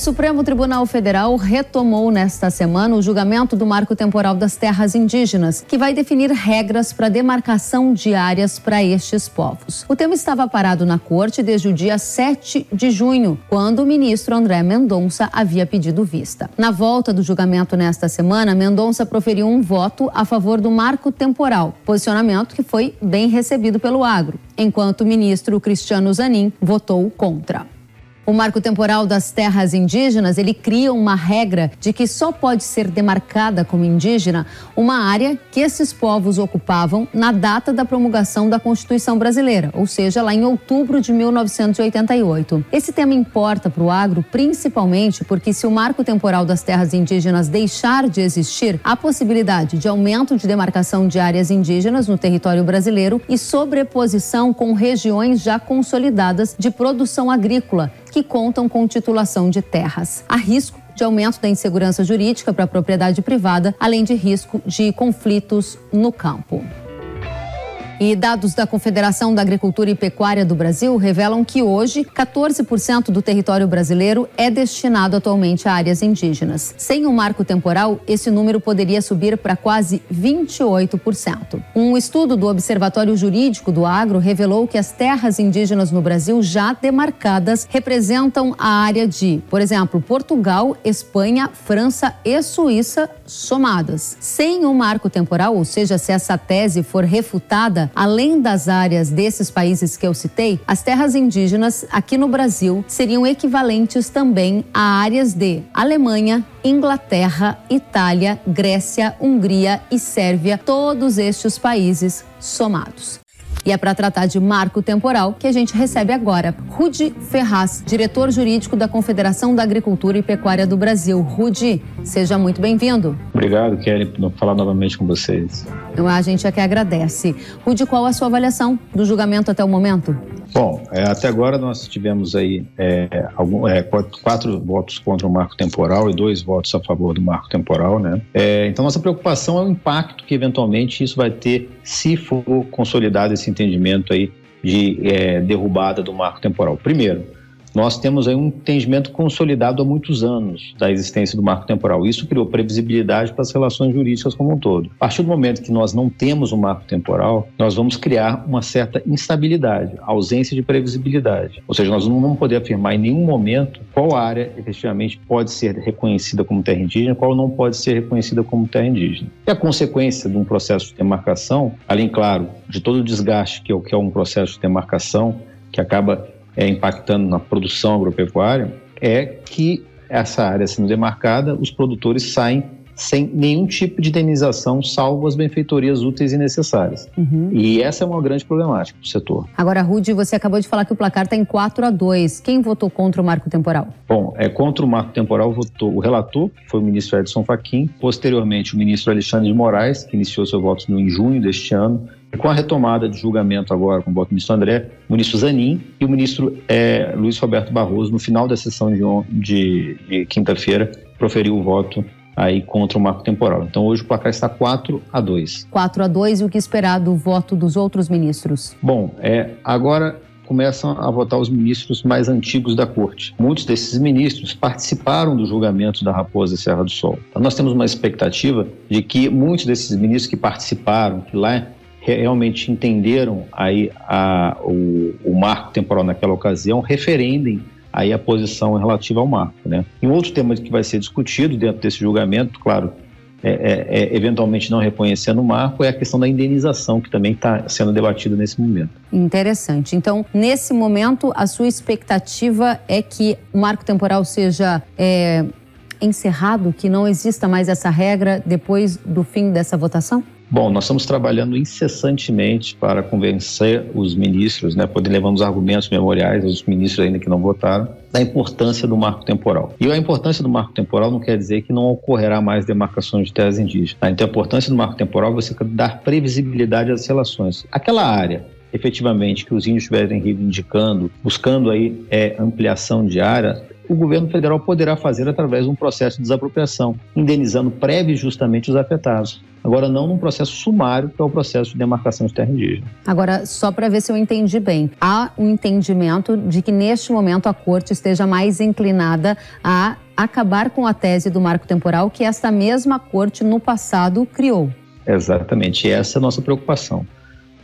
Supremo Tribunal Federal retomou nesta semana o julgamento do marco temporal das terras indígenas, que vai definir regras para demarcação de áreas para estes povos. O tema estava parado na corte desde o dia 7 de junho, quando o ministro André Mendonça havia pedido vista. Na volta do julgamento nesta semana, Mendonça proferiu um voto a favor do marco temporal, posicionamento que foi bem recebido pelo agro, enquanto o ministro Cristiano Zanin votou contra. O marco temporal das terras indígenas, ele cria uma regra de que só pode ser demarcada como indígena uma área que esses povos ocupavam na data da promulgação da Constituição Brasileira, ou seja, lá em outubro de 1988. Esse tema importa para o agro principalmente porque se o marco temporal das terras indígenas deixar de existir, há possibilidade de aumento de demarcação de áreas indígenas no território brasileiro e sobreposição com regiões já consolidadas de produção agrícola que contam com titulação de terras. Há risco de aumento da insegurança jurídica para a propriedade privada, além de risco de conflitos no campo. E dados da Confederação da Agricultura e Pecuária do Brasil revelam que hoje 14% do território brasileiro é destinado atualmente a áreas indígenas. Sem um marco temporal, esse número poderia subir para quase 28%. Um estudo do Observatório Jurídico do Agro revelou que as terras indígenas no Brasil já demarcadas representam a área de, por exemplo, Portugal, Espanha, França e Suíça somadas. Sem um marco temporal, ou seja, se essa tese for refutada, além das áreas desses países que eu citei, as terras indígenas aqui no Brasil seriam equivalentes também a áreas de Alemanha, Inglaterra, Itália, Grécia, Hungria e Sérvia, todos estes países somados. E é para tratar de marco temporal que a gente recebe agora Rudi Ferraz, diretor jurídico da Confederação da Agricultura e Pecuária do Brasil. Rudi, seja muito bem-vindo. Obrigado, Kelly, por falar novamente com vocês. Então, a gente é que agradece. Rudi, qual a sua avaliação do julgamento até o momento? Bom, é, até agora nós tivemos aí é, algum, é, quatro, quatro, votos contra o marco temporal e dois votos a favor do marco temporal, né? É, então nossa preocupação é o impacto que eventualmente isso vai ter se for consolidado esse entendimento aí de é, derrubada do marco temporal. Primeiro, nós temos aí um entendimento consolidado há muitos anos da existência do marco temporal. Isso criou previsibilidade para as relações jurídicas como um todo. A partir do momento que nós não temos um marco temporal, nós vamos criar uma certa instabilidade, ausência de previsibilidade. Ou seja, nós não vamos poder afirmar em nenhum momento qual área efetivamente pode ser reconhecida como terra indígena, qual não pode ser reconhecida como terra indígena. E a consequência de um processo de demarcação, além, claro, de todo o desgaste que é, que é um processo de demarcação, que acaba é, impactando na produção agropecuária é que essa área sendo demarcada, os produtores saem sem nenhum tipo de indenização, salvo as benfeitorias úteis e necessárias. Uhum. E essa é uma grande problemática para o setor. Agora, Rude, você acabou de falar que o placar está em 4 a 2. Quem votou contra o marco temporal? Bom, é, contra o marco temporal votou o relator, que foi o ministro Edson Fachin, posteriormente o ministro Alexandre de Moraes, que iniciou seu voto em junho deste ano, com a retomada de julgamento agora com o voto do ministro André, o ministro Zanin e o ministro é, Luiz Roberto Barroso, no final da sessão de, de, de quinta-feira, proferiu o voto aí contra o marco temporal. Então hoje o placar está 4 a 2. 4 a 2 e o que esperar do voto dos outros ministros? Bom, é, agora começam a votar os ministros mais antigos da corte. Muitos desses ministros participaram do julgamento da Raposa Serra do Sol. Então, nós temos uma expectativa de que muitos desses ministros que participaram, que lá realmente entenderam aí a, o, o marco temporal naquela ocasião, referendem aí a posição relativa ao marco. Né? E um outro tema que vai ser discutido dentro desse julgamento, claro, é, é, é, eventualmente não reconhecendo o marco, é a questão da indenização, que também está sendo debatida nesse momento. Interessante. Então, nesse momento, a sua expectativa é que o marco temporal seja é, encerrado, que não exista mais essa regra depois do fim dessa votação? Bom, nós estamos trabalhando incessantemente para convencer os ministros, né, poder levar os argumentos memoriais aos ministros ainda que não votaram, da importância do marco temporal. E a importância do marco temporal não quer dizer que não ocorrerá mais demarcações de terras indígenas. Tá? Então, a importância do marco temporal é você dar previsibilidade às relações. Aquela área efetivamente que os índios estiverem reivindicando, buscando aí é, ampliação de área, o governo federal poderá fazer através de um processo de desapropriação, indenizando prévio e justamente os afetados. Agora, não num processo sumário, que é o processo de demarcação de terra indígena. Agora, só para ver se eu entendi bem, há um entendimento de que neste momento a corte esteja mais inclinada a acabar com a tese do marco temporal que esta mesma corte no passado criou. Exatamente, essa é a nossa preocupação.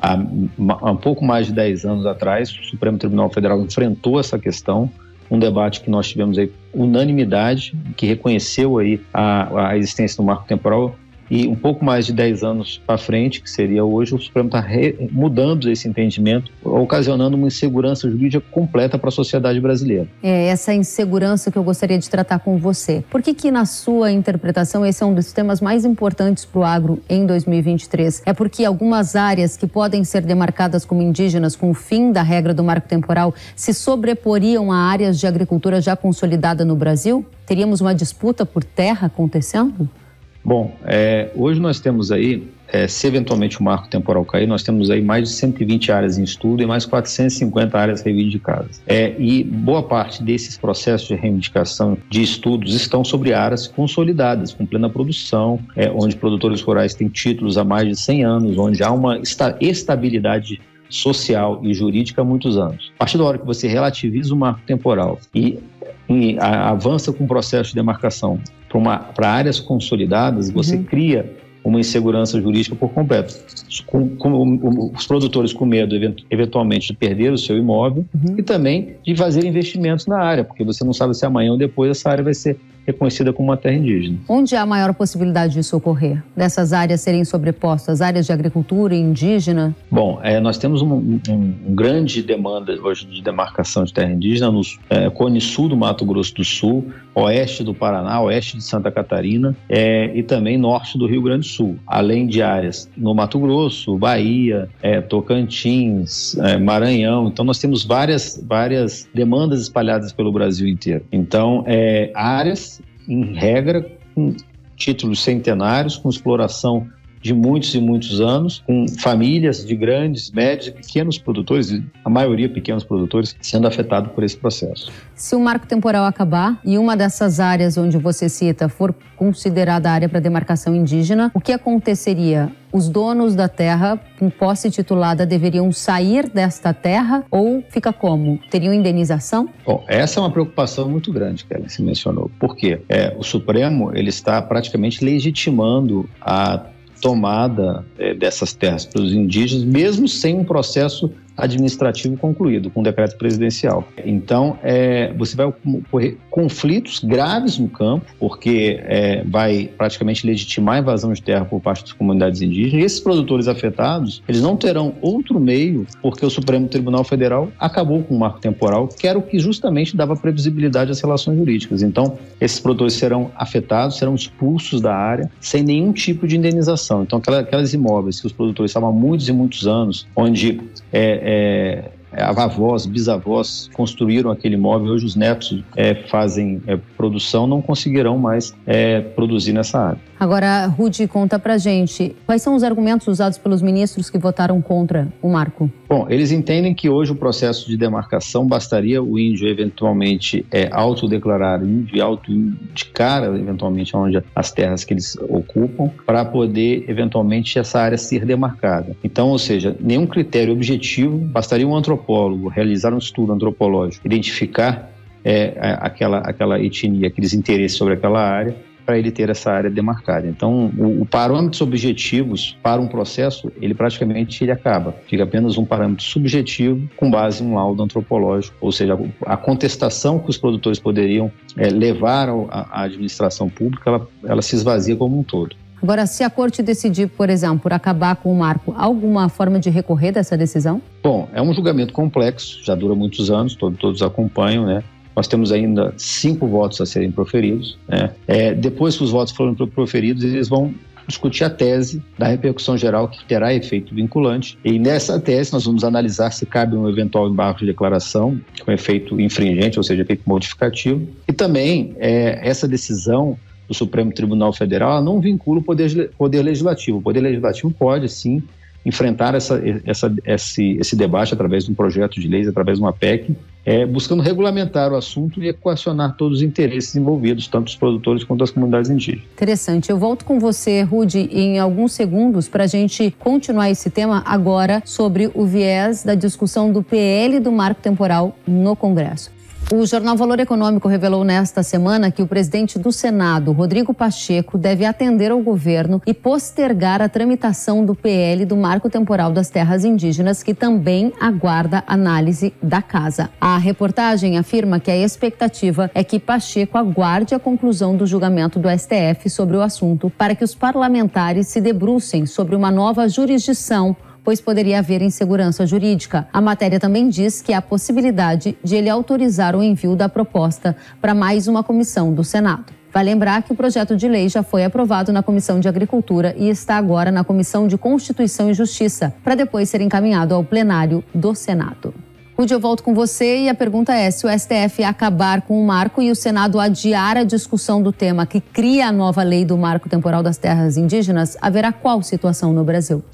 Há, há um pouco mais de 10 anos atrás, o Supremo Tribunal Federal enfrentou essa questão, um debate que nós tivemos aí unanimidade, que reconheceu aí a, a existência do marco temporal e um pouco mais de 10 anos para frente, que seria hoje, o Supremo está mudando esse entendimento, ocasionando uma insegurança jurídica completa para a sociedade brasileira. É essa insegurança que eu gostaria de tratar com você. Por que, que na sua interpretação, esse é um dos temas mais importantes para o agro em 2023? É porque algumas áreas que podem ser demarcadas como indígenas com o fim da regra do marco temporal se sobreporiam a áreas de agricultura já consolidada no Brasil? Teríamos uma disputa por terra acontecendo? Bom, é, hoje nós temos aí, é, se eventualmente o marco temporal cair, nós temos aí mais de 120 áreas em estudo e mais 450 áreas reivindicadas. É, e boa parte desses processos de reivindicação de estudos estão sobre áreas consolidadas, com plena produção, é, onde produtores rurais têm títulos há mais de 100 anos, onde há uma esta estabilidade social e jurídica há muitos anos. A partir da hora que você relativiza o marco temporal e, e avança com o processo de demarcação para áreas consolidadas, você uhum. cria uma insegurança jurídica por completo. Com, com, os produtores com medo, eventualmente, de perder o seu imóvel uhum. e também de fazer investimentos na área, porque você não sabe se amanhã ou depois essa área vai ser reconhecida como uma terra indígena. Onde há a maior possibilidade disso ocorrer? Dessas áreas serem sobrepostas? Áreas de agricultura indígena? Bom, é, nós temos um, um, um, grande demanda hoje de demarcação de terra indígena no é, Cone Sul do Mato Grosso do Sul, oeste do Paraná, oeste de Santa Catarina é, e também norte do Rio Grande do Sul, além de áreas no Mato Grosso, Bahia, é, Tocantins, é, Maranhão. Então nós temos várias, várias demandas espalhadas pelo Brasil inteiro. Então, é, áreas em regra, com títulos centenários, com exploração de muitos e muitos anos, com famílias de grandes, médios e pequenos produtores, a maioria pequenos produtores, sendo afetados por esse processo. Se o marco temporal acabar e uma dessas áreas onde você cita for considerada área para demarcação indígena, o que aconteceria? Os donos da terra com posse titulada deveriam sair desta terra ou fica como? Teriam indenização? Bom, essa é uma preocupação muito grande que ela se mencionou. Por quê? É, o Supremo ele está praticamente legitimando a tomada é, dessas terras pelos indígenas, mesmo sem um processo administrativo concluído, com decreto presidencial. Então, é, você vai ocorrer conflitos graves no campo, porque é, vai praticamente legitimar a invasão de terra por parte das comunidades indígenas. E esses produtores afetados, eles não terão outro meio, porque o Supremo Tribunal Federal acabou com o marco temporal, que era o que justamente dava previsibilidade às relações jurídicas. Então, esses produtores serão afetados, serão expulsos da área, sem nenhum tipo de indenização. Então, aquelas imóveis que os produtores estavam há muitos e muitos anos, onde é, é, avós, bisavós construíram aquele imóvel, hoje os netos é, fazem é, produção, não conseguirão mais é, produzir nessa área. Agora, Rudy, conta pra gente, quais são os argumentos usados pelos ministros que votaram contra o marco? Bom, eles entendem que hoje o processo de demarcação bastaria o índio eventualmente é, autodeclarar índio e autoindicar eventualmente onde as terras que eles ocupam para poder eventualmente essa área ser demarcada. Então, ou seja, nenhum critério objetivo, bastaria um antropólogo realizar um estudo antropológico, identificar é, aquela, aquela etnia, aqueles interesses sobre aquela área para ele ter essa área demarcada. Então, o, o, parâmetros objetivos para um processo, ele praticamente ele acaba. Fica apenas um parâmetro subjetivo com base em um laudo antropológico, ou seja, a contestação que os produtores poderiam é, levar à administração pública, ela, ela se esvazia como um todo. Agora, se a corte decidir, por exemplo, por acabar com o marco, alguma forma de recorrer dessa decisão? Bom, é um julgamento complexo, já dura muitos anos, todos, todos acompanham, né? Nós temos ainda cinco votos a serem proferidos. Né? É, depois que os votos foram proferidos, eles vão discutir a tese da repercussão geral que terá efeito vinculante. E nessa tese nós vamos analisar se cabe um eventual embargo de declaração com efeito infringente, ou seja, efeito modificativo. E também é, essa decisão do Supremo Tribunal Federal não vincula o poder, poder legislativo. O poder legislativo pode sim enfrentar essa, essa, esse, esse debate através de um projeto de lei, através de uma PEC, é, buscando regulamentar o assunto e equacionar todos os interesses envolvidos, tanto os produtores quanto as comunidades indígenas. Interessante. Eu volto com você, Rude, em alguns segundos para a gente continuar esse tema agora sobre o viés da discussão do PL do marco temporal no Congresso. O jornal Valor Econômico revelou nesta semana que o presidente do Senado, Rodrigo Pacheco, deve atender ao governo e postergar a tramitação do PL do Marco Temporal das Terras Indígenas, que também aguarda análise da casa. A reportagem afirma que a expectativa é que Pacheco aguarde a conclusão do julgamento do STF sobre o assunto para que os parlamentares se debrucem sobre uma nova jurisdição pois poderia haver insegurança jurídica. A matéria também diz que há possibilidade de ele autorizar o envio da proposta para mais uma comissão do Senado. Vai lembrar que o projeto de lei já foi aprovado na Comissão de Agricultura e está agora na Comissão de Constituição e Justiça, para depois ser encaminhado ao plenário do Senado. Rudy, eu volto com você e a pergunta é: se o STF acabar com o marco e o Senado adiar a discussão do tema que cria a nova lei do marco temporal das terras indígenas, haverá qual situação no Brasil?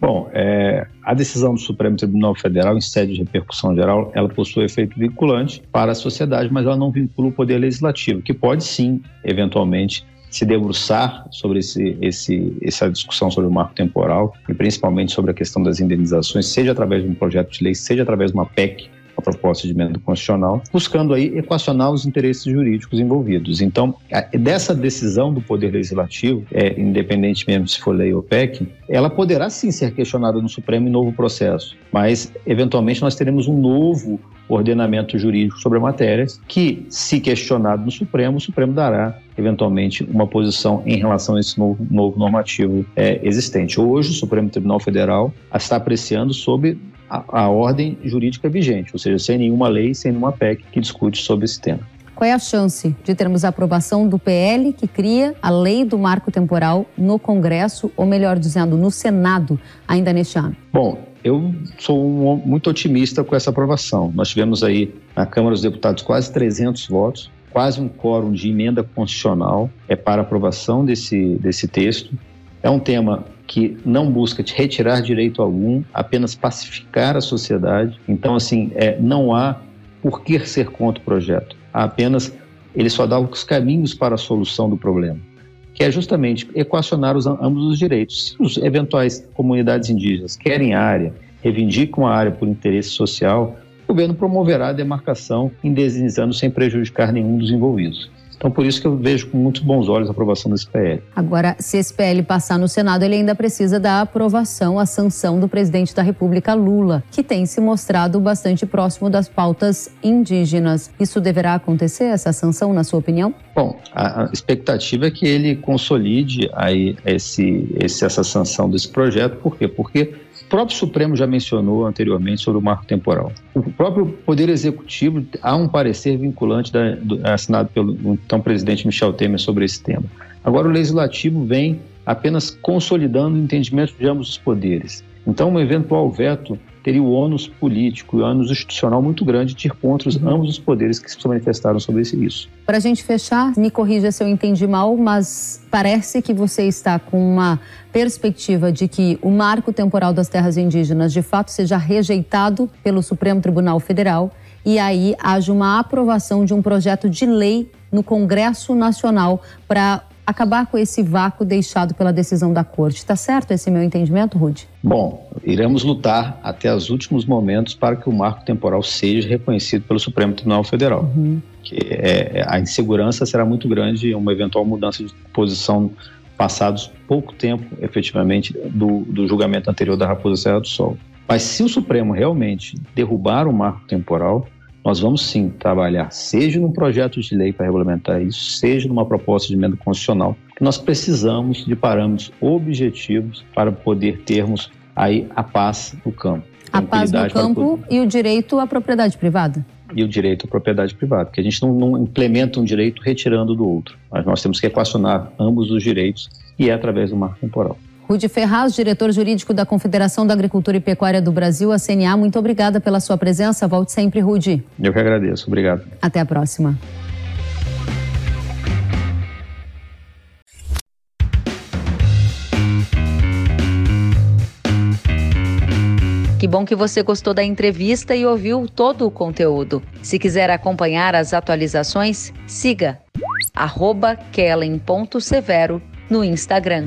Bom, é, a decisão do Supremo Tribunal Federal, em sede de repercussão geral, ela possui efeito vinculante para a sociedade, mas ela não vincula o Poder Legislativo, que pode sim, eventualmente, se debruçar sobre esse, esse, essa discussão sobre o marco temporal e principalmente sobre a questão das indenizações, seja através de um projeto de lei, seja através de uma PEC proposta de emenda constitucional, buscando aí equacionar os interesses jurídicos envolvidos. Então, dessa decisão do Poder Legislativo, é, independente mesmo se for lei ou PEC, ela poderá sim ser questionada no Supremo em novo processo, mas eventualmente nós teremos um novo ordenamento jurídico sobre a matéria que, se questionado no Supremo, o Supremo dará eventualmente uma posição em relação a esse novo, novo normativo é, existente. Hoje, o Supremo Tribunal Federal está apreciando sobre a, a ordem jurídica vigente, ou seja, sem nenhuma lei, sem nenhuma PEC que discute sobre esse tema. Qual é a chance de termos a aprovação do PL que cria a lei do marco temporal no Congresso, ou melhor dizendo, no Senado, ainda neste ano? Bom, eu sou um, muito otimista com essa aprovação. Nós tivemos aí na Câmara dos Deputados quase 300 votos, quase um quórum de emenda constitucional é para aprovação desse, desse texto. É um tema que não busca te retirar direito algum, apenas pacificar a sociedade. Então, assim, é, não há por que ser contra o projeto. Há apenas ele só dá os caminhos para a solução do problema, que é justamente equacionar os, ambos os direitos. Se os eventuais comunidades indígenas querem área, reivindicam a área por interesse social, o governo promoverá a demarcação, indenizando sem prejudicar nenhum dos envolvidos. Então, por isso que eu vejo com muitos bons olhos a aprovação desse PL. Agora, se esse PL passar no Senado, ele ainda precisa da aprovação, a sanção do presidente da República, Lula, que tem se mostrado bastante próximo das pautas indígenas. Isso deverá acontecer, essa sanção, na sua opinião? Bom, a expectativa é que ele consolide aí esse, esse, essa sanção desse projeto. Por quê? Porque próprio Supremo já mencionou anteriormente sobre o marco temporal. O próprio Poder Executivo há um parecer vinculante da, do, assinado pelo então presidente Michel Temer sobre esse tema. Agora o Legislativo vem apenas consolidando o entendimento de ambos os poderes. Então, um eventual veto teria o ônus político e o ônus institucional muito grande de ir contra os, ambos os poderes que se manifestaram sobre isso. Para a gente fechar, me corrija se eu entendi mal, mas parece que você está com uma perspectiva de que o marco temporal das terras indígenas de fato seja rejeitado pelo Supremo Tribunal Federal e aí haja uma aprovação de um projeto de lei no Congresso Nacional para acabar com esse vácuo deixado pela decisão da Corte. Está certo esse meu entendimento, Rude? Bom, iremos lutar até os últimos momentos para que o marco temporal seja reconhecido pelo Supremo Tribunal Federal. Uhum. Que é, é a insegurança será muito grande em uma eventual mudança de posição passados pouco tempo, efetivamente, do, do julgamento anterior da Raposa Serra do Sol. Mas se o Supremo realmente derrubar o marco temporal, nós vamos sim trabalhar, seja num projeto de lei para regulamentar isso, seja numa proposta de emenda constitucional, que nós precisamos de parâmetros objetivos para poder termos aí a paz no campo. A paz no campo poder... e o direito à propriedade privada. E o direito à propriedade privada, porque a gente não, não implementa um direito retirando do outro, mas nós temos que equacionar ambos os direitos e é através do marco temporal. Rude Ferraz, diretor jurídico da Confederação da Agricultura e Pecuária do Brasil, a CNA, muito obrigada pela sua presença. Volte sempre, Rude. Eu que agradeço. Obrigado. Até a próxima. Que bom que você gostou da entrevista e ouviu todo o conteúdo. Se quiser acompanhar as atualizações, siga kellen.severo no Instagram.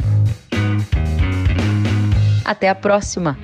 Até a próxima!